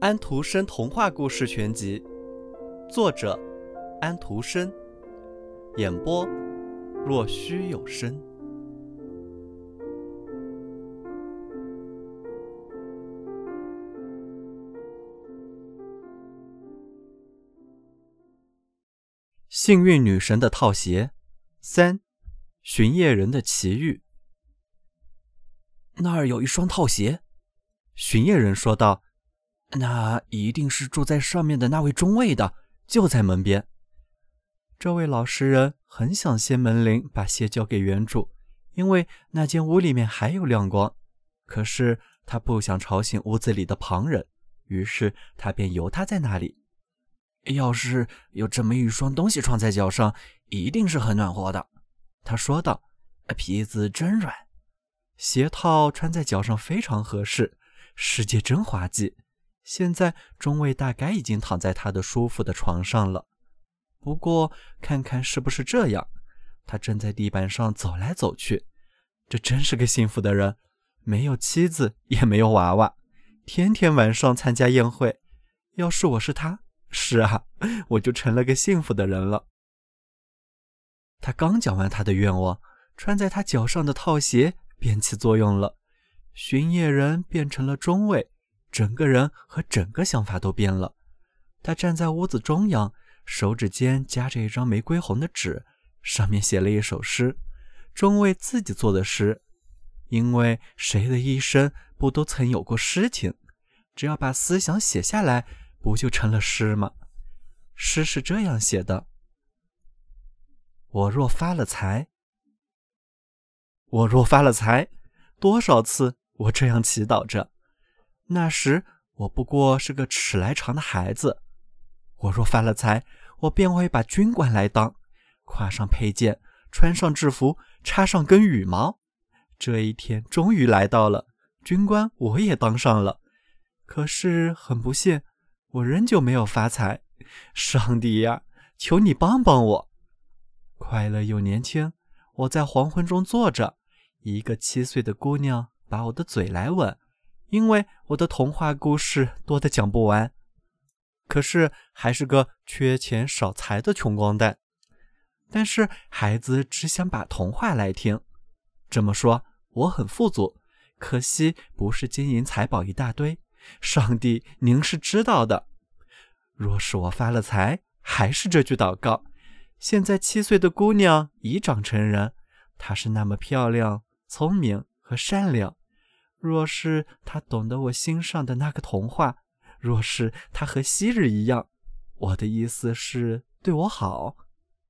安徒生童话故事全集，作者安徒生，演播若虚有声。幸运女神的套鞋三，巡夜人的奇遇。那儿有一双套鞋，巡夜人说道。那一定是住在上面的那位中尉的，就在门边。这位老实人很想掀门铃，把鞋交给原主，因为那间屋里面还有亮光。可是他不想吵醒屋子里的旁人，于是他便由他在那里。要是有这么一双东西穿在脚上，一定是很暖和的。他说道：“皮子真软，鞋套穿在脚上非常合适，世界真滑稽。”现在中尉大概已经躺在他的舒服的床上了，不过看看是不是这样，他正在地板上走来走去。这真是个幸福的人，没有妻子，也没有娃娃，天天晚上参加宴会。要是我是他，是啊，我就成了个幸福的人了。他刚讲完他的愿望，穿在他脚上的套鞋便起作用了，巡夜人变成了中尉。整个人和整个想法都变了。他站在屋子中央，手指间夹着一张玫瑰红的纸，上面写了一首诗，中尉自己做的诗。因为谁的一生不都曾有过诗情？只要把思想写下来，不就成了诗吗？诗是这样写的：我若发了财，我若发了财，多少次我这样祈祷着。那时我不过是个尺来长的孩子，我若发了财，我便会把军官来当，挎上佩剑，穿上制服，插上根羽毛。这一天终于来到了，军官我也当上了。可是很不幸，我仍旧没有发财。上帝呀，求你帮帮我！快乐又年轻，我在黄昏中坐着，一个七岁的姑娘把我的嘴来吻。因为我的童话故事多的讲不完，可是还是个缺钱少财的穷光蛋。但是孩子只想把童话来听。这么说，我很富足，可惜不是金银财宝一大堆。上帝，您是知道的。若是我发了财，还是这句祷告。现在七岁的姑娘已长成人，她是那么漂亮、聪明和善良。若是她懂得我心上的那个童话，若是她和昔日一样，我的意思是对我好。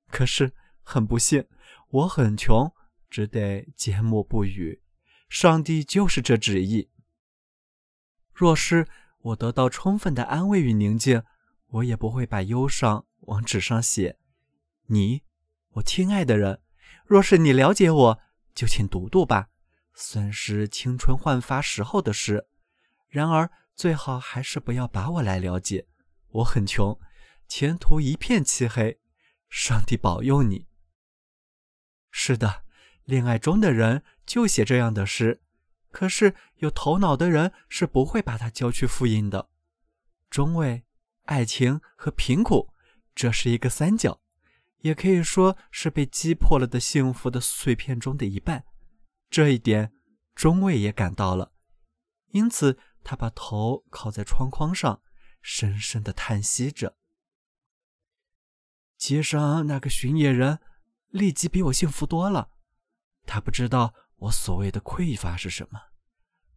可是很不幸，我很穷，只得缄默不语。上帝就是这旨意。若是我得到充分的安慰与宁静，我也不会把忧伤往纸上写。你，我亲爱的人，若是你了解我，就请读读吧。算是青春焕发时候的事，然而最好还是不要把我来了解。我很穷，前途一片漆黑。上帝保佑你。是的，恋爱中的人就写这样的诗，可是有头脑的人是不会把它交去复印的。中尉、爱情和贫苦，这是一个三角，也可以说是被击破了的幸福的碎片中的一半。这一点，中尉也感到了，因此他把头靠在窗框上，深深的叹息着。街上那个巡野人，立即比我幸福多了。他不知道我所谓的匮乏是什么。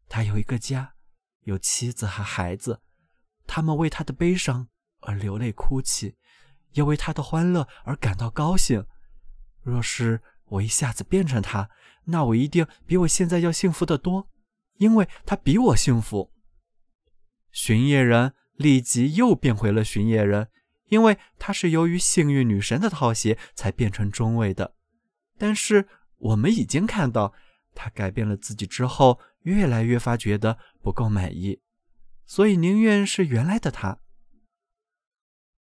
他有一个家，有妻子和孩子，他们为他的悲伤而流泪哭泣，要为他的欢乐而感到高兴。若是我一下子变成他，那我一定比我现在要幸福得多，因为他比我幸福。巡夜人立即又变回了巡夜人，因为他是由于幸运女神的套鞋才变成中尉的。但是我们已经看到，他改变了自己之后，越来越发觉得不够满意，所以宁愿是原来的他。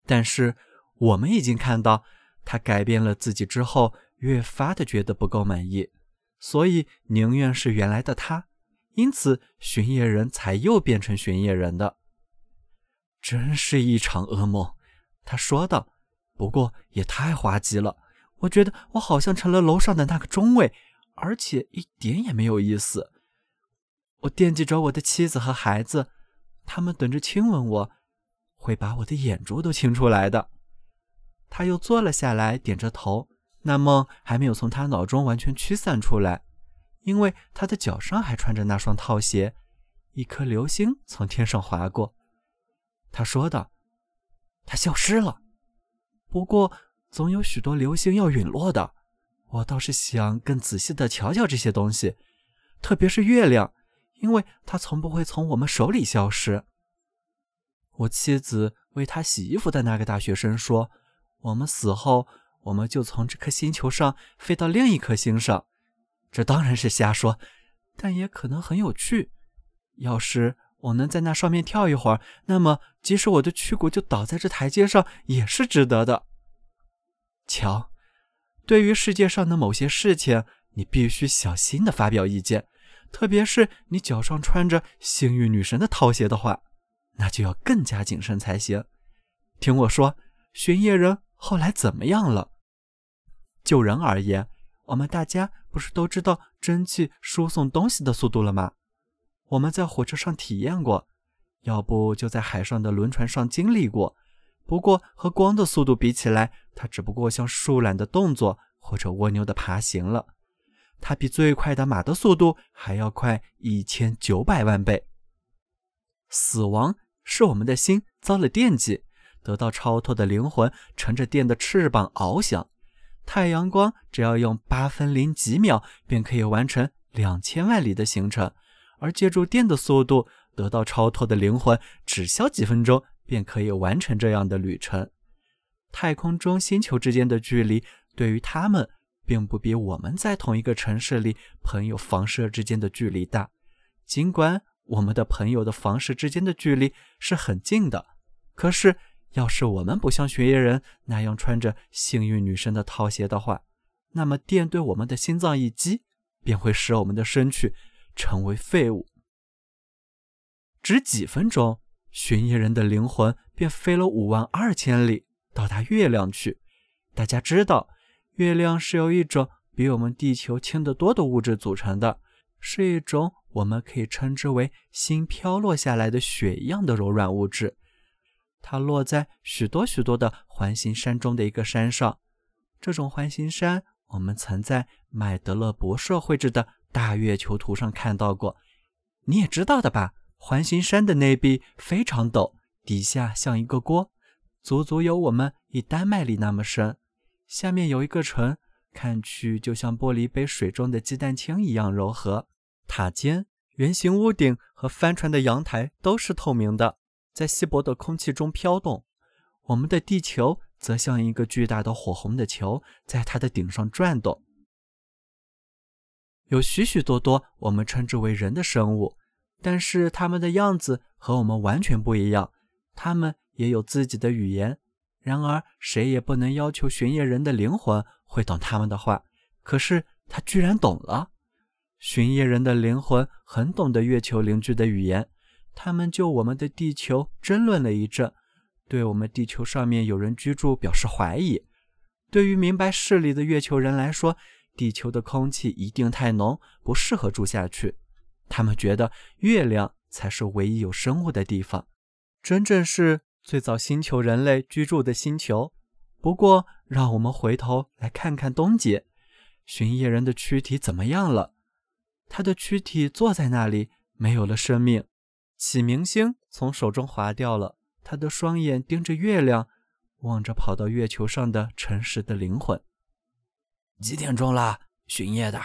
但是我们已经看到，他改变了自己之后，越发的觉得不够满意。所以宁愿是原来的他，因此巡夜人才又变成巡夜人的。真是一场噩梦，他说道。不过也太滑稽了，我觉得我好像成了楼上的那个中尉，而且一点也没有意思。我惦记着我的妻子和孩子，他们等着亲吻我，会把我的眼珠都亲出来的。他又坐了下来，点着头。那梦还没有从他脑中完全驱散出来，因为他的脚上还穿着那双套鞋。一颗流星从天上划过，他说道：“他消失了。不过总有许多流星要陨落的，我倒是想更仔细的瞧瞧这些东西，特别是月亮，因为它从不会从我们手里消失。”我妻子为他洗衣服的那个大学生说：“我们死后。”我们就从这颗星球上飞到另一颗星上，这当然是瞎说，但也可能很有趣。要是我能在那上面跳一会儿，那么即使我的躯骨就倒在这台阶上，也是值得的。瞧，对于世界上的某些事情，你必须小心的发表意见，特别是你脚上穿着幸运女神的套鞋的话，那就要更加谨慎才行。听我说，巡夜人后来怎么样了？就人而言，我们大家不是都知道蒸汽输送东西的速度了吗？我们在火车上体验过，要不就在海上的轮船上经历过。不过和光的速度比起来，它只不过像树懒的动作或者蜗牛的爬行了。它比最快的马的速度还要快一千九百万倍。死亡是我们的心遭了电击，得到超脱的灵魂乘着电的翅膀翱翔。太阳光只要用八分零几秒便可以完成两千万里的行程，而借助电的速度得到超脱的灵魂，只需要几分钟便可以完成这样的旅程。太空中星球之间的距离对于他们，并不比我们在同一个城市里朋友房舍之间的距离大。尽管我们的朋友的房舍之间的距离是很近的，可是。要是我们不像雪夜人那样穿着幸运女神的套鞋的话，那么电对我们的心脏一击，便会使我们的身躯成为废物。只几分钟，巡夜人的灵魂便飞了五万二千里，到达月亮去。大家知道，月亮是由一种比我们地球轻得多的物质组成的，是一种我们可以称之为新飘落下来的雪一样的柔软物质。它落在许多许多的环形山中的一个山上，这种环形山我们曾在麦德勒博士绘制的大月球图上看到过。你也知道的吧？环形山的内壁非常陡，底下像一个锅，足足有我们一丹麦里那么深。下面有一个城，看去就像玻璃杯水中的鸡蛋清一样柔和。塔尖、圆形屋顶和帆船的阳台都是透明的。在稀薄的空气中飘动，我们的地球则像一个巨大的火红的球，在它的顶上转动。有许许多多我们称之为人的生物，但是他们的样子和我们完全不一样。他们也有自己的语言，然而谁也不能要求巡夜人的灵魂会懂他们的话。可是他居然懂了。巡夜人的灵魂很懂得月球邻居的语言。他们就我们的地球争论了一阵，对我们地球上面有人居住表示怀疑。对于明白事理的月球人来说，地球的空气一定太浓，不适合住下去。他们觉得月亮才是唯一有生物的地方，真正是最早星球人类居住的星球。不过，让我们回头来看看东杰，巡夜人的躯体怎么样了？他的躯体坐在那里，没有了生命。启明星从手中滑掉了，他的双眼盯着月亮，望着跑到月球上的诚实的灵魂。几点钟了？巡夜的，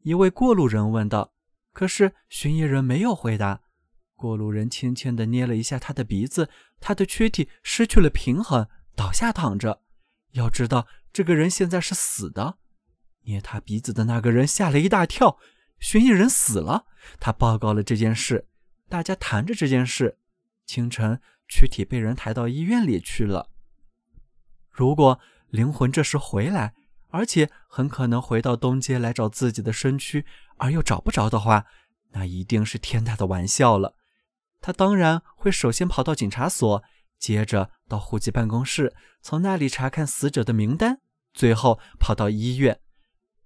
一位过路人问道。可是巡夜人没有回答。过路人轻轻地捏了一下他的鼻子，他的躯体失去了平衡，倒下躺着。要知道，这个人现在是死的。捏他鼻子的那个人吓了一大跳，巡夜人死了。他报告了这件事。大家谈着这件事，清晨，躯体被人抬到医院里去了。如果灵魂这时回来，而且很可能回到东街来找自己的身躯，而又找不着的话，那一定是天大的玩笑了。他当然会首先跑到警察所，接着到户籍办公室，从那里查看死者的名单，最后跑到医院。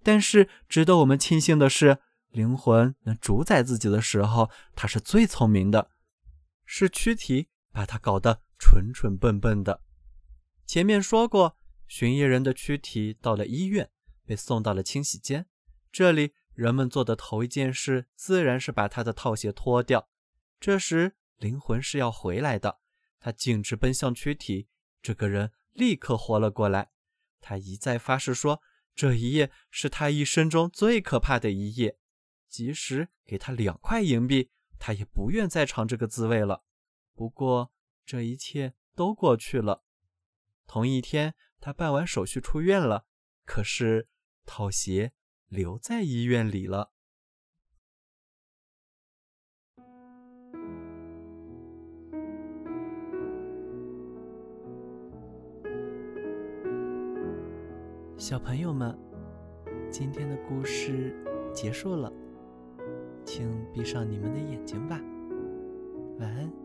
但是值得我们庆幸的是，灵魂能主宰自己的时候，他是最聪明的，是躯体把他搞得蠢蠢笨笨的。前面说过，寻夜人的躯体到了医院，被送到了清洗间，这里。人们做的头一件事，自然是把他的套鞋脱掉。这时，灵魂是要回来的。他径直奔向躯体，这个人立刻活了过来。他一再发誓说，这一夜是他一生中最可怕的一夜。即使给他两块银币，他也不愿再尝这个滋味了。不过，这一切都过去了。同一天，他办完手续出院了。可是，套鞋。留在医院里了。小朋友们，今天的故事结束了，请闭上你们的眼睛吧。晚安。